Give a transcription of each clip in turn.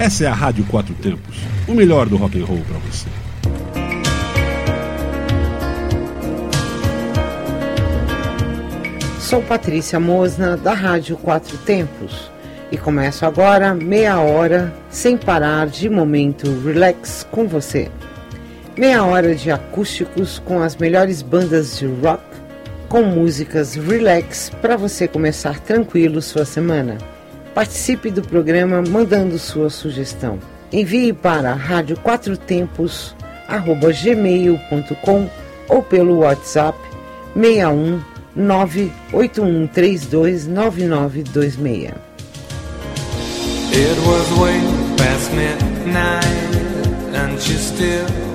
Essa é a Rádio Quatro Tempos, o melhor do rock and roll para você. Sou Patrícia Mosna da Rádio Quatro Tempos e começo agora meia hora sem parar de momento relax com você. Meia hora de acústicos com as melhores bandas de rock com músicas relax para você começar tranquilo sua semana. Participe do programa mandando sua sugestão. Envie para rádio quatro tempos arroba gmail.com ou pelo WhatsApp 61 It was way past midnight and she still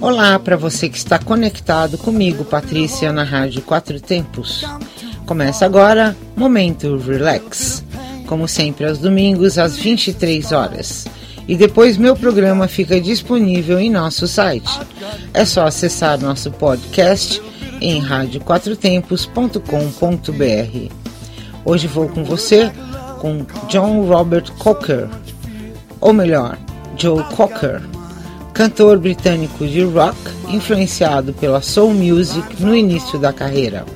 Olá para você que está conectado comigo, Patrícia, na Rádio Quatro Tempos. Começa agora Momento Relax, como sempre aos domingos às 23 horas. E depois meu programa fica disponível em nosso site. É só acessar nosso podcast em radioquatrotempos.com.br. Hoje vou com você com John Robert Cocker, ou melhor, Joe Cocker cantor britânico de rock, influenciado pela soul music no início da carreira.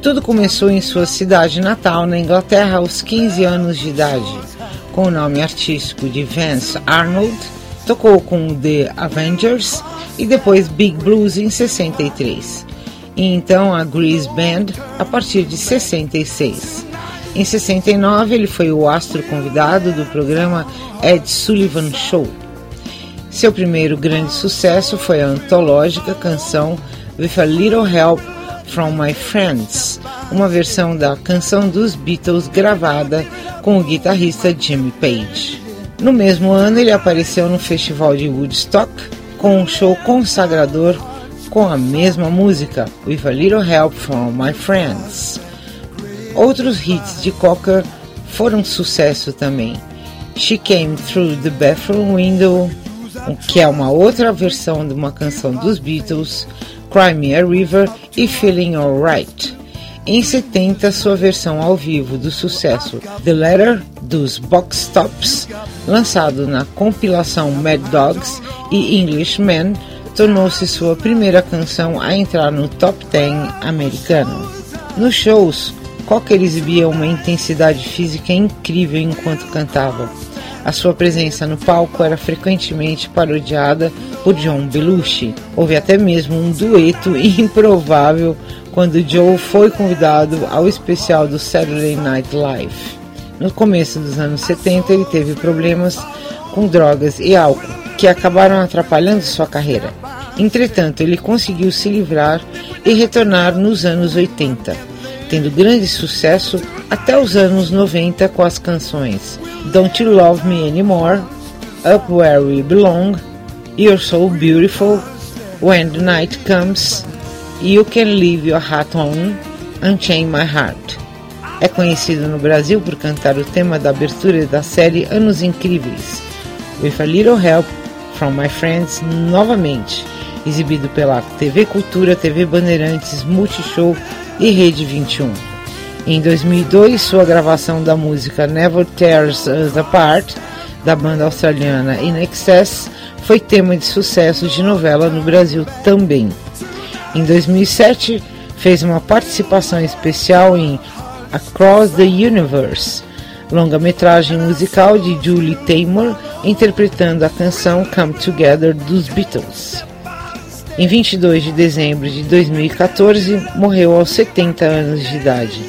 Tudo começou em sua cidade natal, na Inglaterra, aos 15 anos de idade. Com o nome artístico de Vance Arnold, tocou com The Avengers e depois Big Blues em 63. E então a Grease Band a partir de 66. Em 69, ele foi o astro convidado do programa Ed Sullivan Show. Seu primeiro grande sucesso foi a antológica canção With a Little Help from My Friends, uma versão da canção dos Beatles gravada com o guitarrista Jimmy Page. No mesmo ano, ele apareceu no Festival de Woodstock com um show consagrador com a mesma música, With a Little Help from My Friends. Outros hits de Cocker foram sucesso também. She Came Through the Bathroom Window, que é uma outra versão de uma canção dos Beatles, Cry Me a River e Feeling Alright. Em 70, sua versão ao vivo do sucesso The Letter dos Box Tops, lançado na compilação Mad Dogs e Englishmen, tornou-se sua primeira canção a entrar no top 10 americano. Nos shows, Cocker exibia uma intensidade física incrível enquanto cantava a sua presença no palco era frequentemente parodiada por John Belushi. Houve até mesmo um dueto improvável quando Joe foi convidado ao especial do Saturday Night Live. No começo dos anos 70, ele teve problemas com drogas e álcool, que acabaram atrapalhando sua carreira. Entretanto, ele conseguiu se livrar e retornar nos anos 80 tendo grande sucesso até os anos 90 com as canções Don't You Love Me Anymore, Up Where We Belong, You're So Beautiful, When the Night Comes, You Can Leave Your Hat On, Unchain My Heart. É conhecido no Brasil por cantar o tema da abertura da série Anos Incríveis, With a Little Help from My Friends, novamente, exibido pela TV Cultura, TV Bandeirantes, Multishow e Rede 21. Em 2002, sua gravação da música Never Tears Us Apart, da banda australiana In Excess, foi tema de sucesso de novela no Brasil também. Em 2007, fez uma participação especial em Across the Universe, longa-metragem musical de Julie Taymor, interpretando a canção Come Together dos Beatles. Em 22 de dezembro de 2014, morreu aos 70 anos de idade,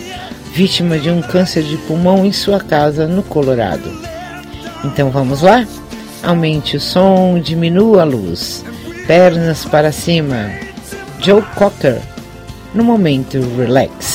vítima de um câncer de pulmão em sua casa no Colorado. Então vamos lá? Aumente o som, diminua a luz, pernas para cima. Joe Cocker, no momento relax.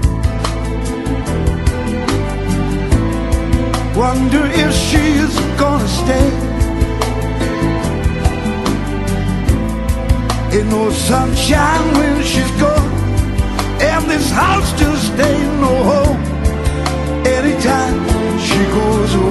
Wonder if she's gonna stay Ain't no sunshine when she's gone And this house just stays no home Anytime she goes away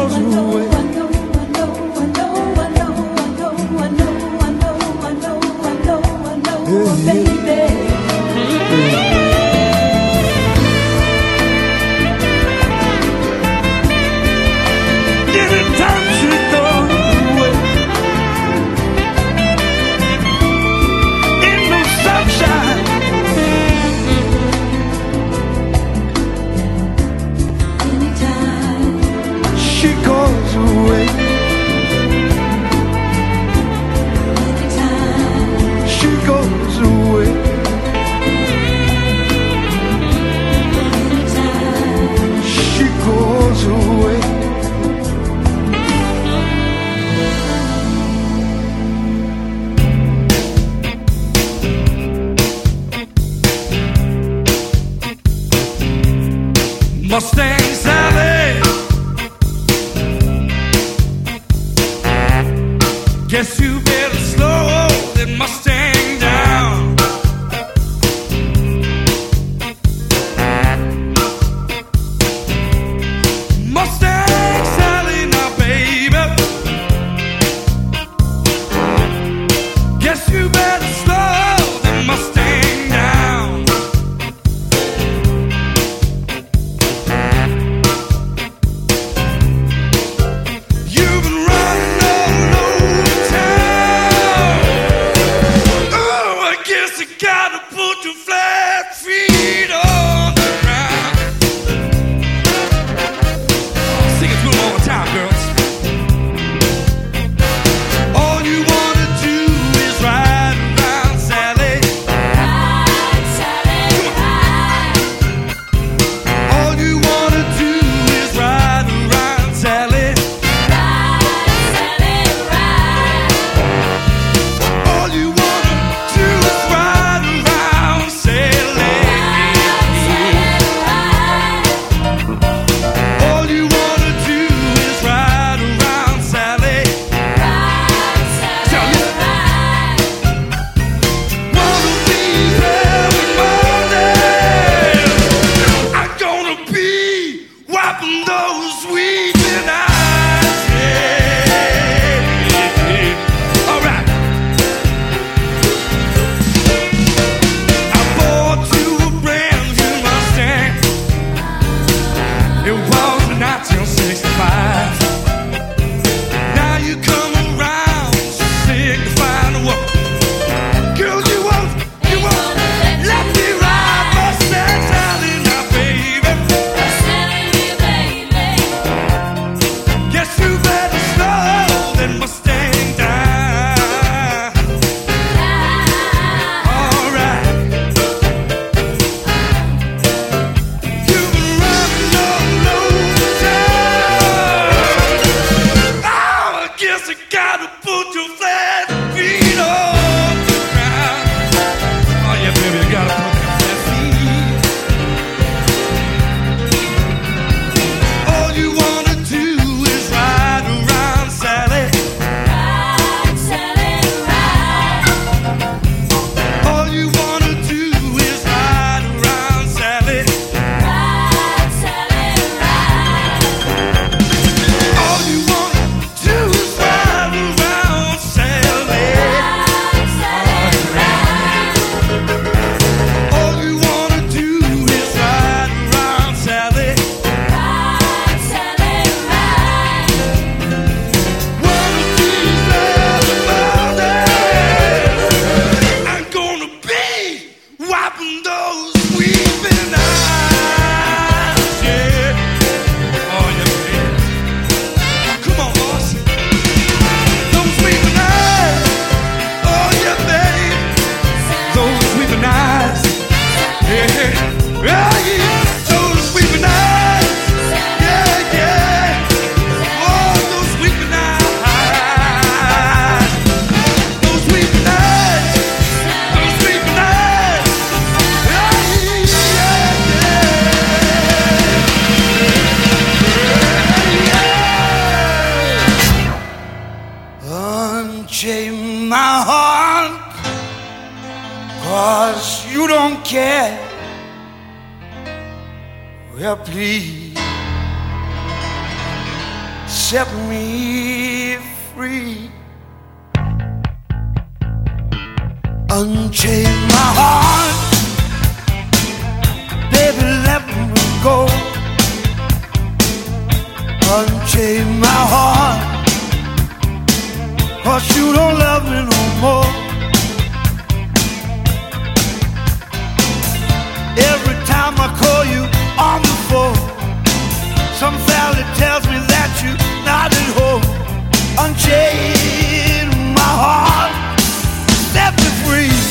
please set me free. Unchain my heart, baby, let me go. Unchain my heart, cause you don't love me no more. Every time I call you on the before. Some valley tells me that you're not at home. Unchain my heart, set me free.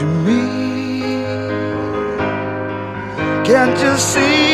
to me. Can't you see?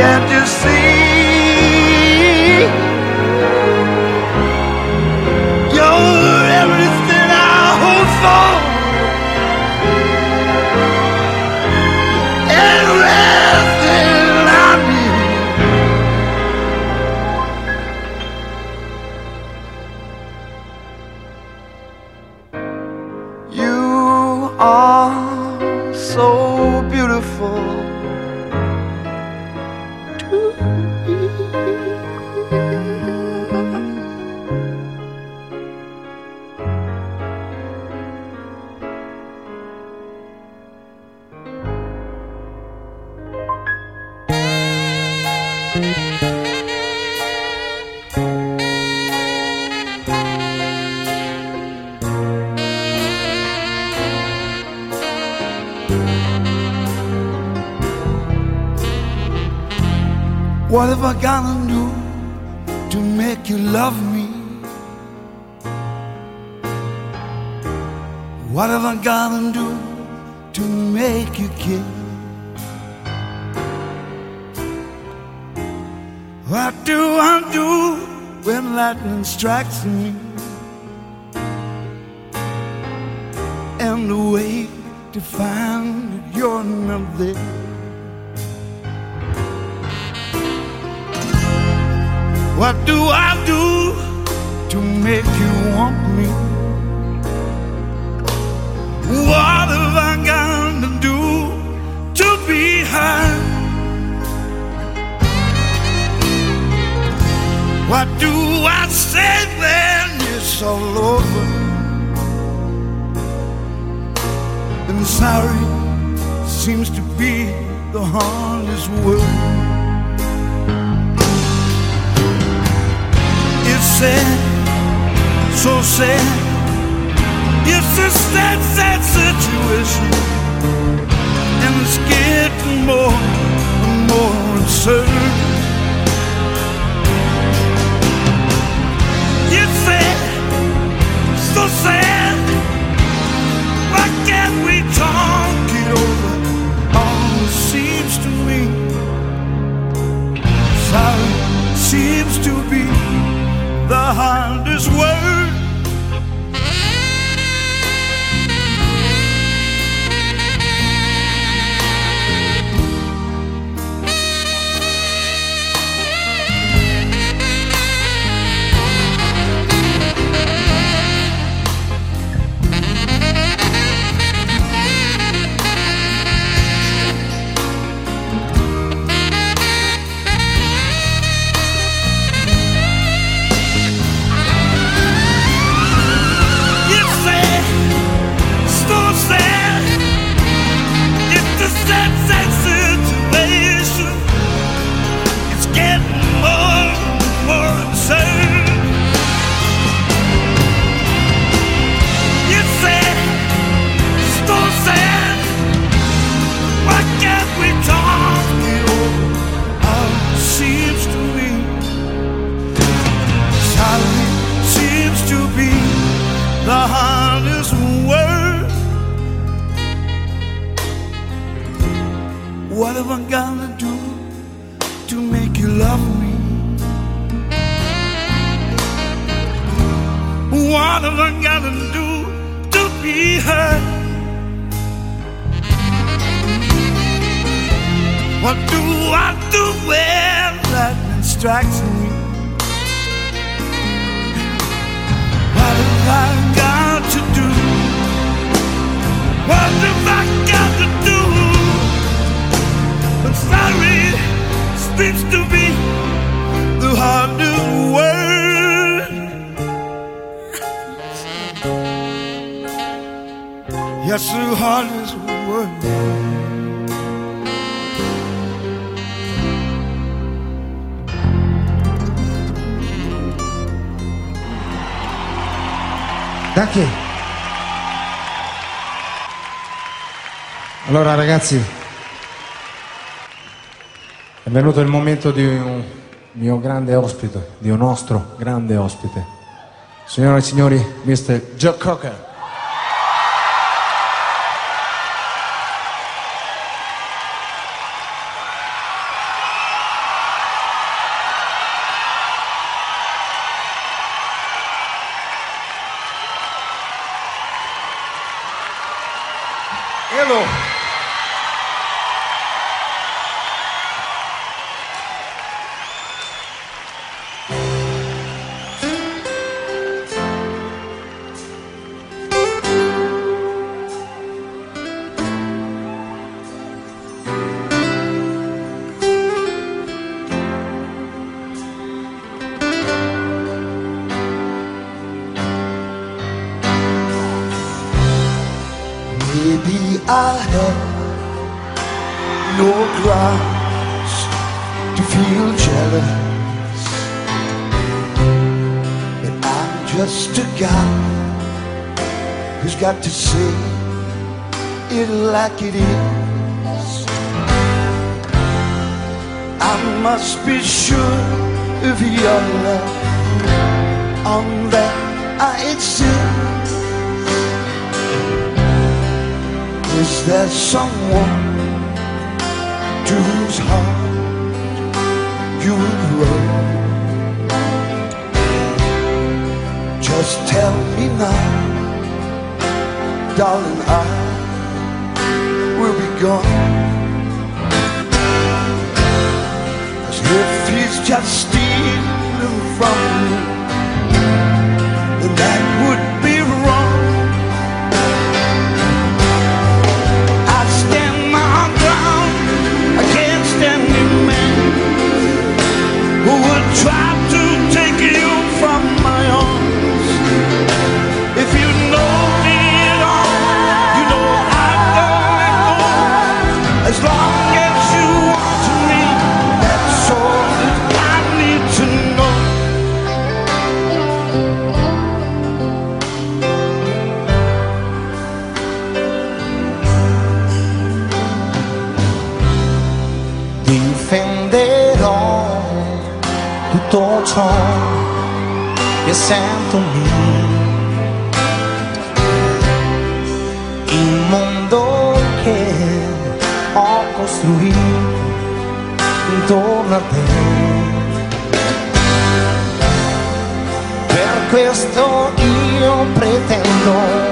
Can't you see? What have I gotta do to make you love me? What have I gotta do to make you care? What do I do when lightning strikes me? And the way to find you're not there. What do I do to make you want me? What have I got to do to be heard? What do I say when it's all over? And sorry seems to be the hardest word. it's sad, so sad. It's a sad, sad situation, and it's getting more and more uncertain. It's sad, so sad. Why can't we talk it over? All it seems to me, sorry seems to be the hand is worth Allora ragazzi, è venuto il momento di un mio grande ospite, di un nostro grande ospite. Signore e signori, Mr. Joe Cocker. No grounds to feel jealous. but I'm just a guy who's got to say it like it is. I must be sure of your love on that I exist. there someone to whose heart you would run? Just tell me now, darling, I will be gone. As if he's just stealing from you, then that would che sento mio. Il mondo che ho costruito intorno a te. Per questo io pretendo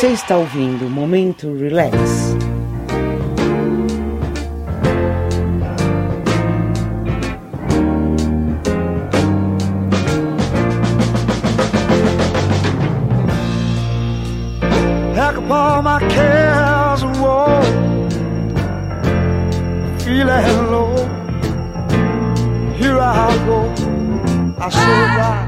Você está ouvindo Momento Relax. Pack up all my cares and Feeling low. Here I go. I survive.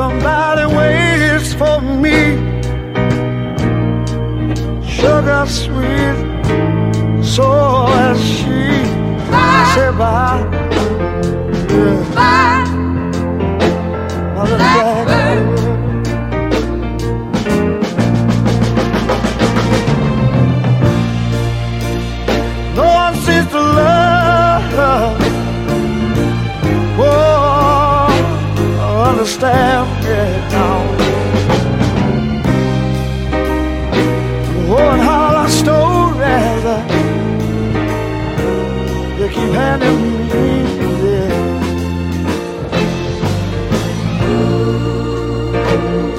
somebody waits for me. Sugar sweet, so as she. Bye. Say bye. bye, Bye. bye. staring me down. Oh, and all our stories uh, you keep handing me. Yeah.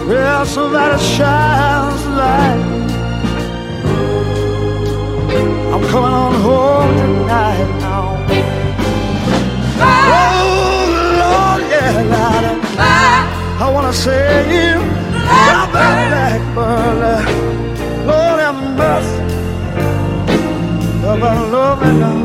Well, somebody shines a light. I'm coming on home tonight. I wanna say you Blackbird, Blackbird uh, Lord have mercy Love, I love, and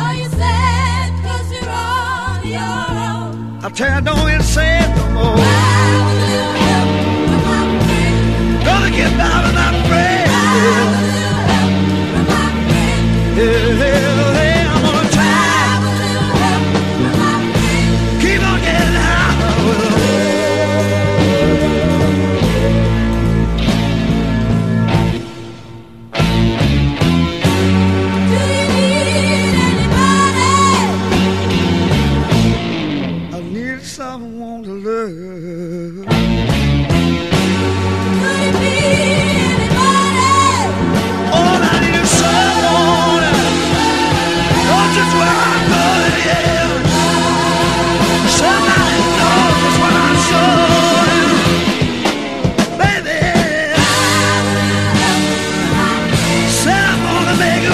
tell don't it say it no more. Gonna get down and out.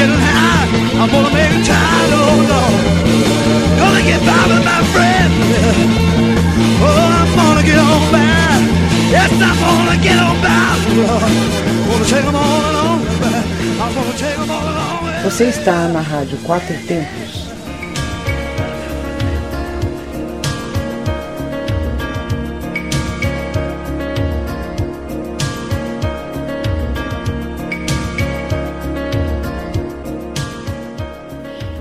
getting high. make a child, oh Lord. Gonna get by with my friend. Oh, I'm gonna get on Yes, I'm gonna get on take them all along. I'm gonna take them all along. Você está na Rádio Quatro Tempos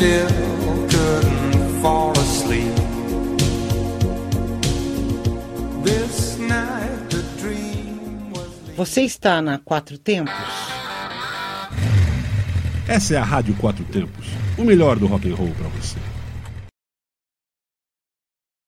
still couldn't fall asleep. This night the dream was Você está na Quatro Tempos? Essa é a Rádio Quatro Tempos, o melhor do rock and roll para você.